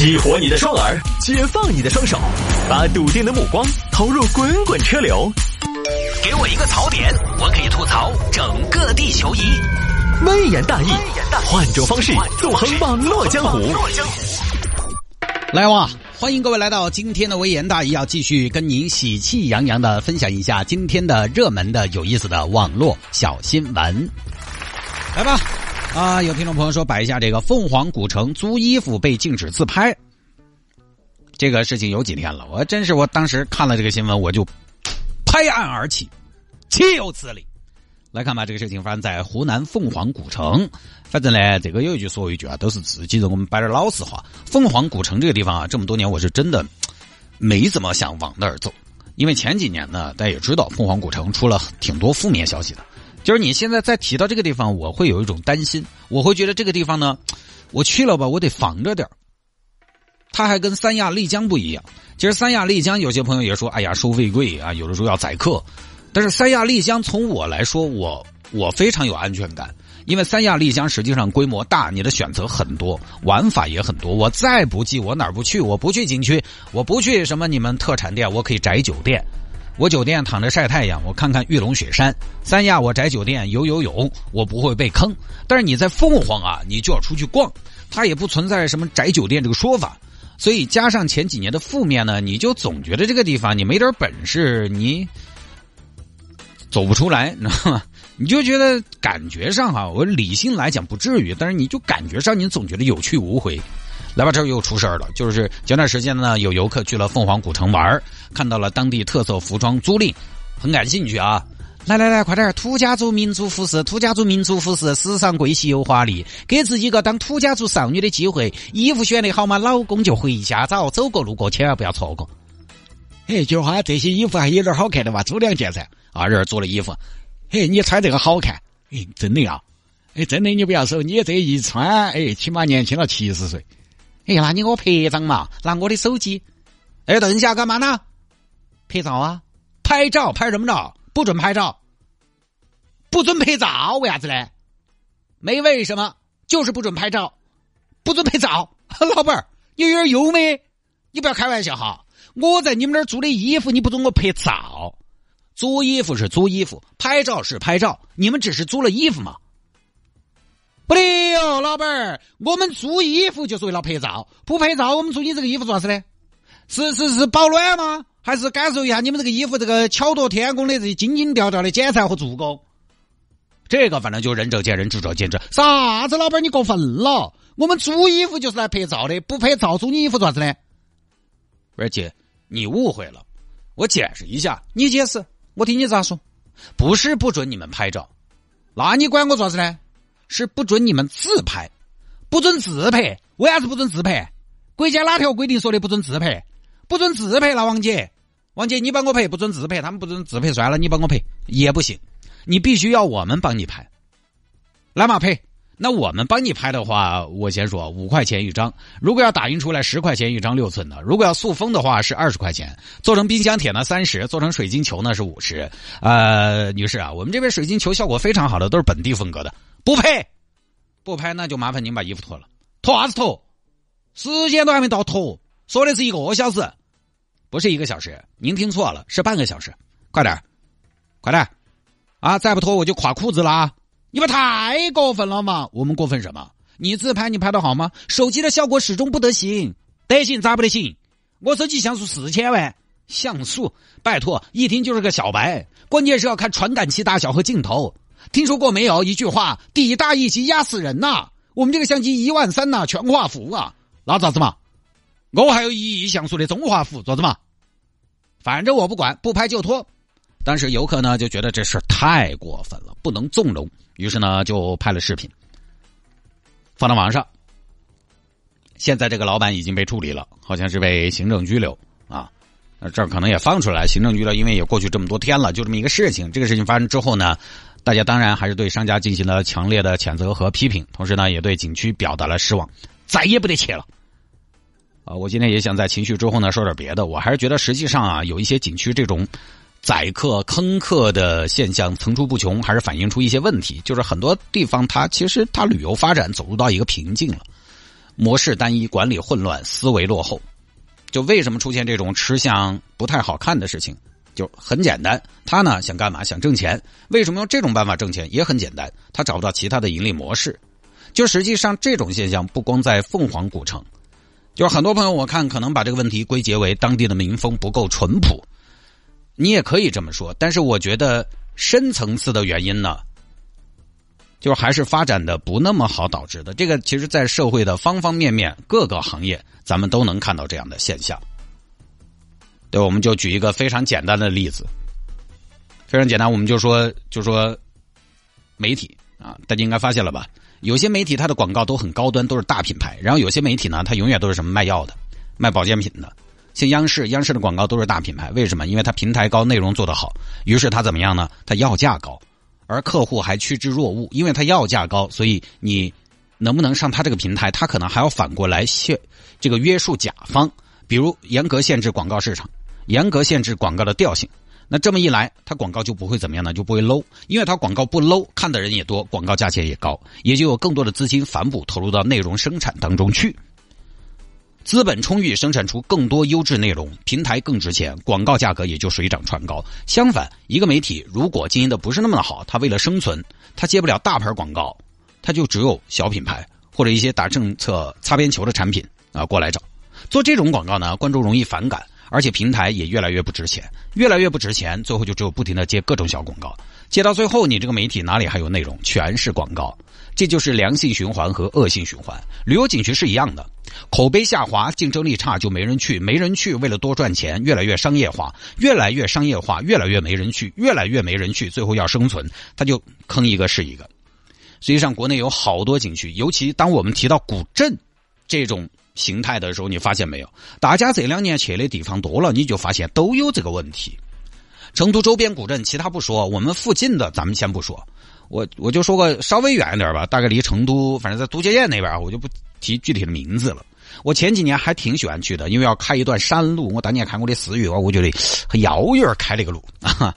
激活你的双耳，解放你的双手，把笃定的目光投入滚滚车流。给我一个槽点，我可以吐槽整个地球仪。微言大义，换种方式纵横网络江湖。来哇！欢迎各位来到今天的微言大义，要继续跟您喜气洋洋的分享一下今天的热门的有意思的网络小新闻。来吧，啊，有听众朋友说摆一下这个凤凰古城租衣服被禁止自拍，这个事情有几天了，我真是我当时看了这个新闻，我就拍案而起，岂有此理！来看吧，这个事情发生在湖南凤凰古城。反正呢，这个有一句说一句啊，都是自己人。我们摆点老实话，凤凰古城这个地方啊，这么多年我是真的没怎么想往那儿走，因为前几年呢，大家也知道凤凰古城出了挺多负面消息的。就是你现在再提到这个地方，我会有一种担心，我会觉得这个地方呢，我去了吧，我得防着点它还跟三亚丽江不一样。其实三亚丽江有些朋友也说，哎呀，收费贵啊，有的时候要宰客。但是三亚丽江从我来说，我我非常有安全感，因为三亚丽江实际上规模大，你的选择很多，玩法也很多。我再不济，我哪儿不去？我不去景区，我不去什么你们特产店，我可以宅酒店。我酒店躺着晒太阳，我看看玉龙雪山。三亚我宅酒店游游泳，我不会被坑。但是你在凤凰啊，你就要出去逛，它也不存在什么宅酒店这个说法。所以加上前几年的负面呢，你就总觉得这个地方你没点本事，你。走不出来，你知道吗？你就觉得感觉上哈，我理性来讲不至于，但是你就感觉上你总觉得有去无回。来吧，这儿又出事儿了，就是前段时间呢，有游客去了凤凰古城玩儿，看到了当地特色服装租赁，很感兴趣啊！来来来，快点，土家族民族服饰，土家族民族服饰，时尚贵气又华丽，给自己一个当土家族少女的机会。衣服选的好吗？老公就回家找，走过路过千万不要错过。嘿，菊花，这些衣服还有点好看的吧？租两件噻。啊，这儿租了衣服，嘿，你穿这个好看，哎，真的啊，哎，真的，你不要说，你这一穿，哎，起码年轻了七十岁，哎呀，那你给我拍张嘛，拿我的手机，哎，等一下干嘛呢？拍照啊，拍照，拍什么照？不准拍照，不准拍照，为啥子呢？没为什么，就是不准拍照，不准拍照。老板儿，你有点优美，你不要开玩笑哈，我在你们那儿租的衣服，你不准我拍照。租衣服是租衣服，拍照是拍照，你们只是租了衣服吗？不对哦，老板儿，我们租衣服就是为了拍照，不拍照我们租你这个衣服做啥子呢？是是是保暖吗？还是感受一下你们这个衣服这个巧夺天工的这些精精调调的剪裁和做工？这个反正就仁者见仁，智者见智。啥子老板，你过分了！我们租衣服就是来拍照的，不拍照租你衣服做啥子呢？而且你误会了，我解释一下，你解释。我听你咋说？不是不准你们拍照，那你管我做啥子呢？是不准你们自拍，不准自拍。为啥子不准自拍？国家哪条规定说的不准自拍？不准自拍了，王姐，王姐你帮我拍，不准自拍。他们不准自拍，算了，你帮我拍也不行，你必须要我们帮你拍，来嘛拍。那我们帮你拍的话，我先说五块钱一张。如果要打印出来十块钱一张六寸的，如果要塑封的话是二十块钱。做成冰箱贴呢三十，做成水晶球呢是五十。呃，女士啊，我们这边水晶球效果非常好的，都是本地风格的。不拍，不拍那就麻烦您把衣服脱了。脱啥子脱？时间都还没到脱，说的是一个小时，不是一个小时，您听错了，是半个小时。快点，快点，啊，再不脱我就垮裤子了啊！你们太过分了嘛！我们过分什么？你自拍你拍的好吗？手机的效果始终不得行，得行咋不得行？我手机像素四千万，像素拜托，一听就是个小白。关键是要看传感器大小和镜头。听说过没有？一句话，底大一级压死人呐！我们这个相机一万三呐，全画幅啊，那咋子嘛？我还有一亿像素的中画幅，咋子嘛？反正我不管，不拍就拖。当时游客呢就觉得这事太过分了，不能纵容，于是呢就拍了视频，放到网上。现在这个老板已经被处理了，好像是被行政拘留啊。这儿可能也放出来行政拘留，因为也过去这么多天了，就这么一个事情。这个事情发生之后呢，大家当然还是对商家进行了强烈的谴责和批评，同时呢也对景区表达了失望，再也不得去了。啊，我今天也想在情绪之后呢说点别的，我还是觉得实际上啊有一些景区这种。宰客坑客的现象层出不穷，还是反映出一些问题。就是很多地方它其实它旅游发展走入到一个瓶颈了。模式单一，管理混乱，思维落后。就为什么出现这种吃相不太好看的事情？就很简单，他呢想干嘛？想挣钱。为什么用这种办法挣钱？也很简单，他找不到其他的盈利模式。就实际上这种现象不光在凤凰古城，就是很多朋友我看可能把这个问题归结为当地的民风不够淳朴。你也可以这么说，但是我觉得深层次的原因呢，就还是发展的不那么好导致的。这个其实，在社会的方方面面、各个行业，咱们都能看到这样的现象。对，我们就举一个非常简单的例子，非常简单，我们就说，就说媒体啊，大家应该发现了吧？有些媒体它的广告都很高端，都是大品牌，然后有些媒体呢，它永远都是什么卖药的、卖保健品的。像央视，央视的广告都是大品牌，为什么？因为它平台高，内容做得好，于是它怎么样呢？它要价高，而客户还趋之若鹜，因为它要价高，所以你能不能上它这个平台，它可能还要反过来限这个约束甲方，比如严格限制广告市场，严格限制广告的调性。那这么一来，它广告就不会怎么样呢？就不会 low，因为它广告不 low，看的人也多，广告价钱也高，也就有更多的资金反哺投入到内容生产当中去。资本充裕，生产出更多优质内容，平台更值钱，广告价格也就水涨船高。相反，一个媒体如果经营的不是那么的好，它为了生存，它接不了大牌广告，它就只有小品牌或者一些打政策擦边球的产品啊过来找做这种广告呢，观众容易反感。而且平台也越来越不值钱，越来越不值钱，最后就只有不停的接各种小广告，接到最后，你这个媒体哪里还有内容？全是广告，这就是良性循环和恶性循环。旅游景区是一样的，口碑下滑，竞争力差，就没人去，没人去，为了多赚钱，越来越商业化，越来越商业化，越来越没人去，越来越没人去，最后要生存，他就坑一个是一个。实际上，国内有好多景区，尤其当我们提到古镇这种。形态的时候，你发现没有？大家这两年去的地方多了，你就发现都有这个问题。成都周边古镇，其他不说，我们附近的咱们先不说。我我就说个稍微远一点吧，大概离成都，反正在都江堰那边，我就不提具体的名字了。我前几年还挺喜欢去的，因为要开一段山路。我当年看过的四月，我觉得很遥远开那个路啊。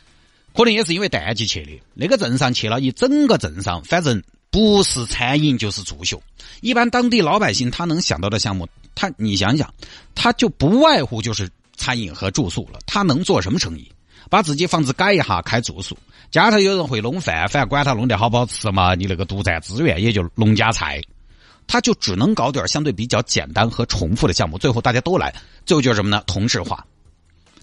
可能也是因为淡季去的，那个镇上去了一整个镇上，反正。不是餐饮就是住宿，一般当地老百姓他能想到的项目，他你想想，他就不外乎就是餐饮和住宿了。他能做什么生意？把自己房子改一下开住宿，家头有人会弄饭，反正管他弄得好不好吃嘛，你那个独占资源也就农家菜，他就只能搞点相对比较简单和重复的项目，最后大家都来，最后就是什么呢？同质化，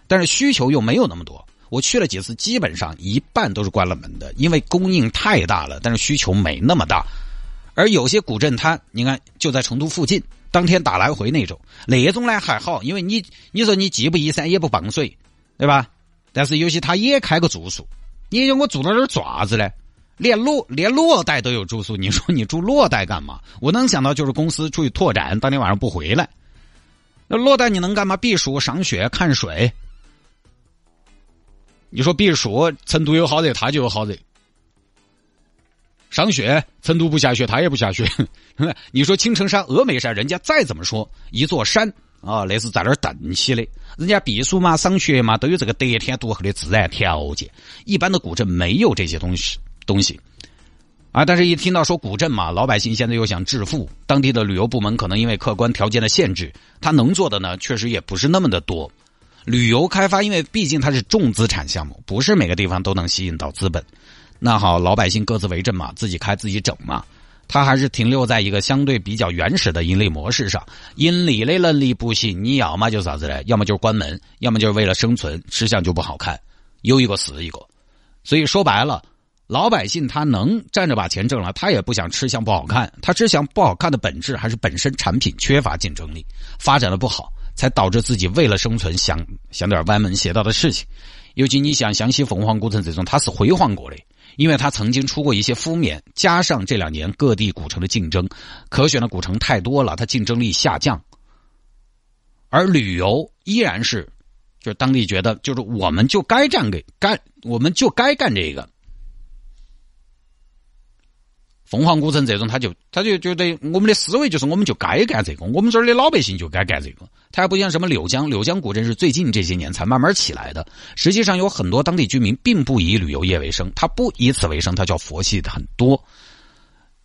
但是需求又没有那么多。我去了几次，基本上一半都是关了门的，因为供应太大了，但是需求没那么大。而有些古镇，它你看就在成都附近，当天打来回那种，那种呢还好，因为你你说你既不依山也不傍水，对吧？但是有些他也开个住宿，你说我住到那儿做啥子呢？连裸连裸贷都有住宿，你说你住裸贷干嘛？我能想到就是公司出去拓展，当天晚上不回来。那裸贷你能干嘛？避暑、赏雪、看水。你说避暑，成都有好热，他就有好热；赏雪，成都不下雪，他也不下雪。你说青城山、峨眉山，人家再怎么说一座山啊，那是在那儿蹬起的，人家避暑嘛、赏雪嘛，都有这个得天独厚的自然条件。一般的古镇没有这些东西东西啊。但是，一听到说古镇嘛，老百姓现在又想致富，当地的旅游部门可能因为客观条件的限制，他能做的呢，确实也不是那么的多。旅游开发，因为毕竟它是重资产项目，不是每个地方都能吸引到资本。那好，老百姓各自为政嘛，自己开自己整嘛。他还是停留在一个相对比较原始的盈利模式上，因利的能力不行，你要么就啥子嘞？要么就是关门，要么就是为了生存，吃相就不好看，有一个死一个。所以说白了，老百姓他能站着把钱挣了，他也不想吃相不好看，他吃相不好看的本质还是本身产品缺乏竞争力，发展的不好。才导致自己为了生存想想点歪门邪道的事情，尤其你像湘西凤凰古城这种，它是辉煌过的，因为它曾经出过一些负面，加上这两年各地古城的竞争，可选的古城太多了，它竞争力下降。而旅游依然是，就是当地觉得，就是我们就该干给干，我们就该干这个。凤凰古城这种，他就他就觉得我们的思维就是，我们就该干这个，我们这儿的老百姓就该干这个。他还不像什么柳江，柳江古镇是最近这些年才慢慢起来的。实际上有很多当地居民并不以旅游业为生，他不以此为生，他叫佛系的很多。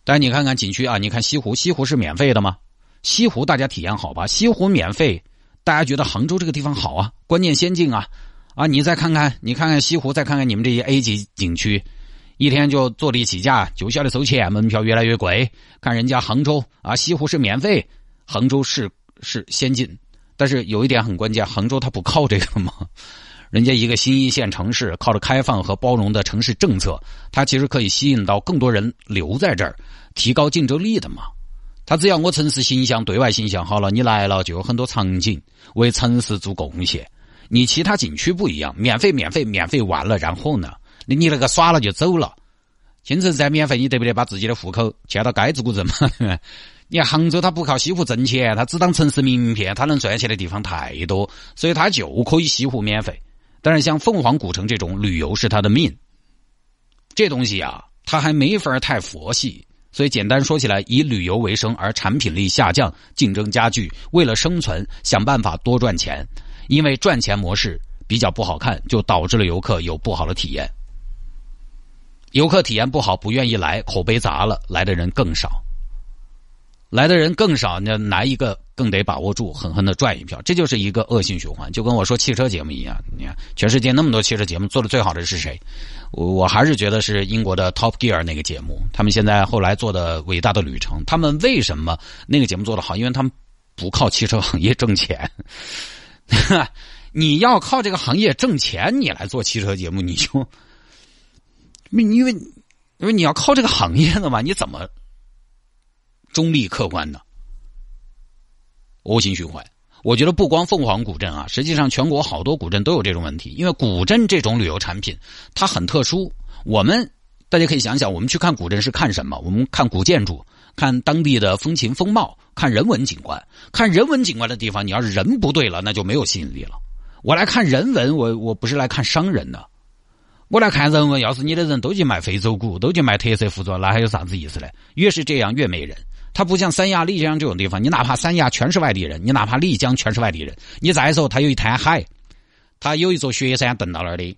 但你看看景区啊，你看西湖，西湖是免费的吗？西湖大家体验好吧？西湖免费，大家觉得杭州这个地方好啊，观念先进啊啊！你再看看，你看看西湖，再看看你们这些 A 级景区，一天就坐地起价，就晓得收钱，门票越来越贵。看人家杭州啊，西湖是免费，杭州是是先进，但是有一点很关键，杭州它不靠这个吗？人家一个新一线城市，靠着开放和包容的城市政策，它其实可以吸引到更多人留在这儿，提高竞争力的嘛。他只要我城市形象、对外形象好了，你来了就有很多场景为城市做贡献。你其他景区不一样，免费、免费、免费完了，然后呢，你你那个耍了就走了。新城山免费，你得不得把自己的户口迁到该子古镇嘛？你看杭州，它不靠西湖挣钱，它只当城市名片，它能赚钱的地方太多，所以它就可以西湖免费。但是像凤凰古城这种旅游是它的命，这东西啊，它还没法太佛系。所以简单说起来，以旅游为生而产品力下降，竞争加剧，为了生存想办法多赚钱，因为赚钱模式比较不好看，就导致了游客有不好的体验。游客体验不好，不愿意来，口碑砸了，来的人更少。来的人更少，那来一个更得把握住，狠狠的赚一票，这就是一个恶性循环。就跟我说汽车节目一样，你看全世界那么多汽车节目，做的最好的是谁？我我还是觉得是英国的 Top Gear 那个节目。他们现在后来做的伟大的旅程，他们为什么那个节目做的好？因为他们不靠汽车行业挣钱。你要靠这个行业挣钱，你来做汽车节目，你就，因为因为你要靠这个行业的嘛，你怎么？中立客观的恶性循环，我觉得不光凤凰古镇啊，实际上全国好多古镇都有这种问题。因为古镇这种旅游产品它很特殊，我们大家可以想想，我们去看古镇是看什么？我们看古建筑，看当地的风情风貌，看人文景观。看人文景观的地方，你要是人不对了，那就没有吸引力了。我来看人文，我我不是来看商人的，我来看人文。要是你的人都去卖非洲鼓，都去卖特色服装，那还有啥子意思呢？越是这样，越没人。它不像三亚、丽江这种地方，你哪怕三亚全是外地人，你哪怕丽江全是外地人，你再说它有一滩海，它有一座雪山登到那儿的，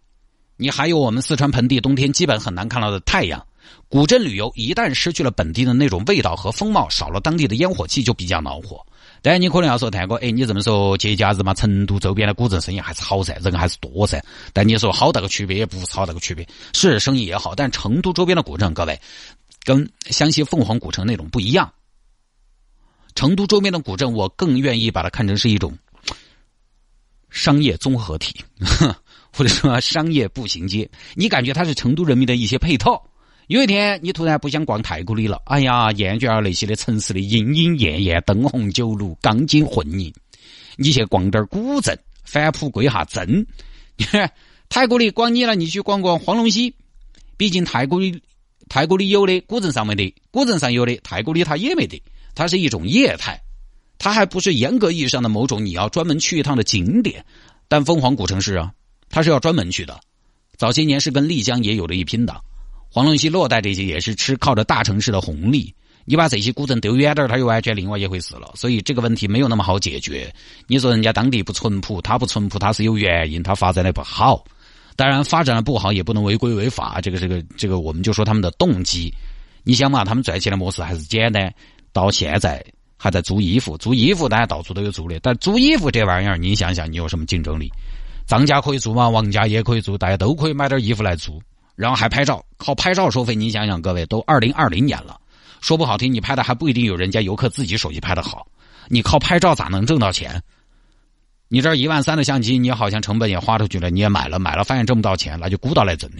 你还有我们四川盆地冬天基本很难看到的太阳。古镇旅游一旦失去了本地的那种味道和风貌，少了当地的烟火气，就比较恼火。当然，你可能要说，泰哥，哎，你这么说，节假日嘛，成都周边的古镇生意还是好噻，人还是多噻。但你说好大个区别，也不是好大个区别，是生意也好，但成都周边的古镇，各位，跟湘西凤凰古城那种不一样。成都周边的古镇，我更愿意把它看成是一种商业综合体，或者说商业步行街。你感觉它是成都人民的一些配套。有一天你突然不想逛太古里了，哎呀，厌倦了那些的城市的莺莺燕燕、灯红酒绿、钢筋混凝，你去逛点古镇，返璞归下真。太古里逛腻了，你去逛逛黄龙溪。毕竟太古里太古里有的古镇上没得，古镇上有的太古里它也没得。它是一种业态，它还不是严格意义上的某种你要专门去一趟的景点。但凤凰古城市啊，它是要专门去的。早些年是跟丽江也有了一拼的，黄龙溪洛带这些也是吃靠着大城市的红利。你把这些古镇丢远点儿，它又完全另外一回事了。所以这个问题没有那么好解决。你说人家当地不淳朴，它不淳朴，它是有原因，它发展的不好。当然发展的不好也不能违规违法，这个这个这个我们就说他们的动机。你想嘛，他们赚钱的模式还是简单。到现在还在租衣服，租衣服大家到处都有租的，但租衣服这玩意儿，你想想，你有什么竞争力？张家可以租吗？王家也可以租，大家都可以买点衣服来租，然后还拍照，靠拍照收费。你想想，各位都二零二零年了，说不好听，你拍的还不一定有人家游客自己手机拍的好。你靠拍照咋能挣到钱？你这一万三的相机，你好像成本也花出去了，你也买了，买了发现挣不到钱，那就孤岛来整的。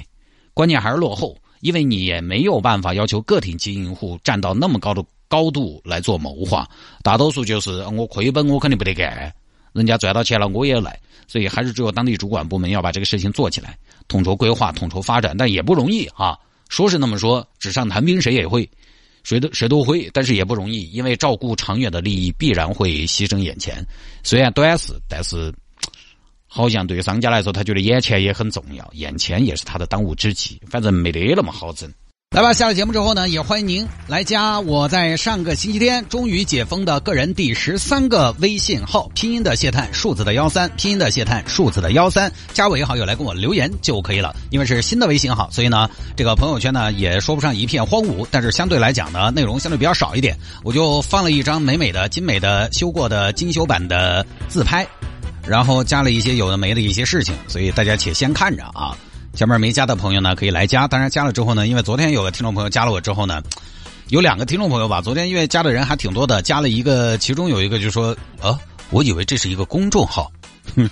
关键还是落后，因为你也没有办法要求个体经营户站到那么高的。高度来做谋划，大多数就是我亏本，我肯定不得干。人家赚到钱了，我也来，所以还是只有当地主管部门要把这个事情做起来，统筹规划、统筹发展，但也不容易啊。说是那么说，纸上谈兵谁也会，谁都谁都会，但是也不容易，因为照顾长远的利益，必然会牺牲眼前。虽然短视，但是好像对商家来说，他觉得眼前也很重要，眼前也是他的当务之急。反正没得那么好整。来吧，下了节目之后呢，也欢迎您来加我在上个星期天终于解封的个人第十三个微信号，拼音的谢探，数字的幺三，拼音的谢探，数字的幺三，加我好友来跟我留言就可以了。因为是新的微信号，所以呢，这个朋友圈呢也说不上一片荒芜，但是相对来讲呢，内容相对比较少一点。我就放了一张美美的、精美的修过的精修版的自拍，然后加了一些有的没的一些事情，所以大家且先看着啊。前面没加的朋友呢，可以来加。当然加了之后呢，因为昨天有个听众朋友加了我之后呢，有两个听众朋友吧，昨天因为加的人还挺多的，加了一个，其中有一个就说，呃，我以为这是一个公众号，哼，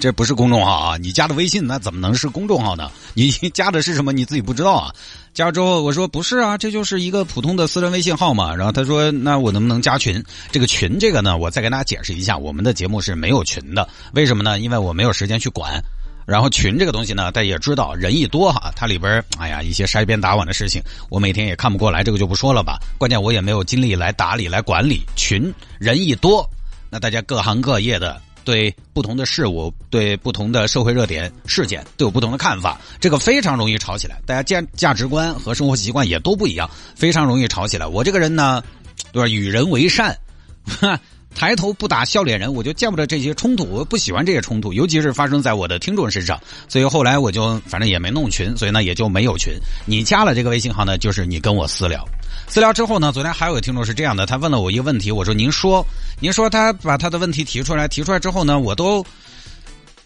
这不是公众号啊，你加的微信那怎么能是公众号呢？你加的是什么你自己不知道啊？加了之后我说不是啊，这就是一个普通的私人微信号嘛。然后他说那我能不能加群？这个群这个呢，我再跟大家解释一下，我们的节目是没有群的，为什么呢？因为我没有时间去管。然后群这个东西呢，大家也知道，人一多哈，它里边哎呀一些筛边打网的事情，我每天也看不过来，这个就不说了吧。关键我也没有精力来打理来管理群，人一多，那大家各行各业的对不同的事物、对不同的社会热点事件都有不同的看法，这个非常容易吵起来。大家价价值观和生活习惯也都不一样，非常容易吵起来。我这个人呢，对吧？与人为善。哈 抬头不打笑脸人，我就见不得这些冲突，我不喜欢这些冲突，尤其是发生在我的听众身上。所以后来我就反正也没弄群，所以呢也就没有群。你加了这个微信号呢，就是你跟我私聊，私聊之后呢，昨天还有个听众是这样的，他问了我一个问题，我说您说，您说他把他的问题提出来，提出来之后呢，我都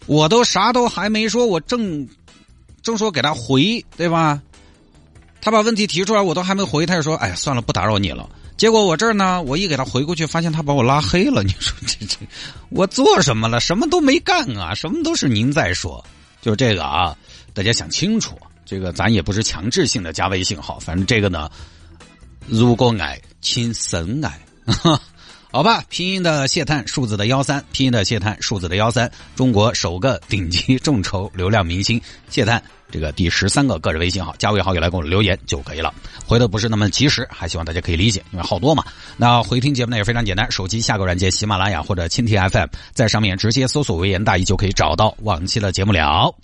我都啥都还没说，我正正说给他回，对吧？他把问题提出来，我都还没回，他就说，哎，算了，不打扰你了。结果我这儿呢，我一给他回过去，发现他把我拉黑了。你说这这，我做什么了？什么都没干啊！什么都是您在说，就这个啊，大家想清楚。这个咱也不是强制性的加微信号，反正这个呢，如果爱，请深爱。好吧，拼音的谢探，数字的幺三，拼音的谢探，数字的幺三，中国首个顶级众筹流量明星谢探，这个第十三个个人微信号，加为好友来给我留言就可以了。回的不是那么及时，还希望大家可以理解，因为好多嘛。那回听节目呢也非常简单，手机下个软件喜马拉雅或者蜻蜓 FM，在上面直接搜索“微言大义”就可以找到往期的节目了。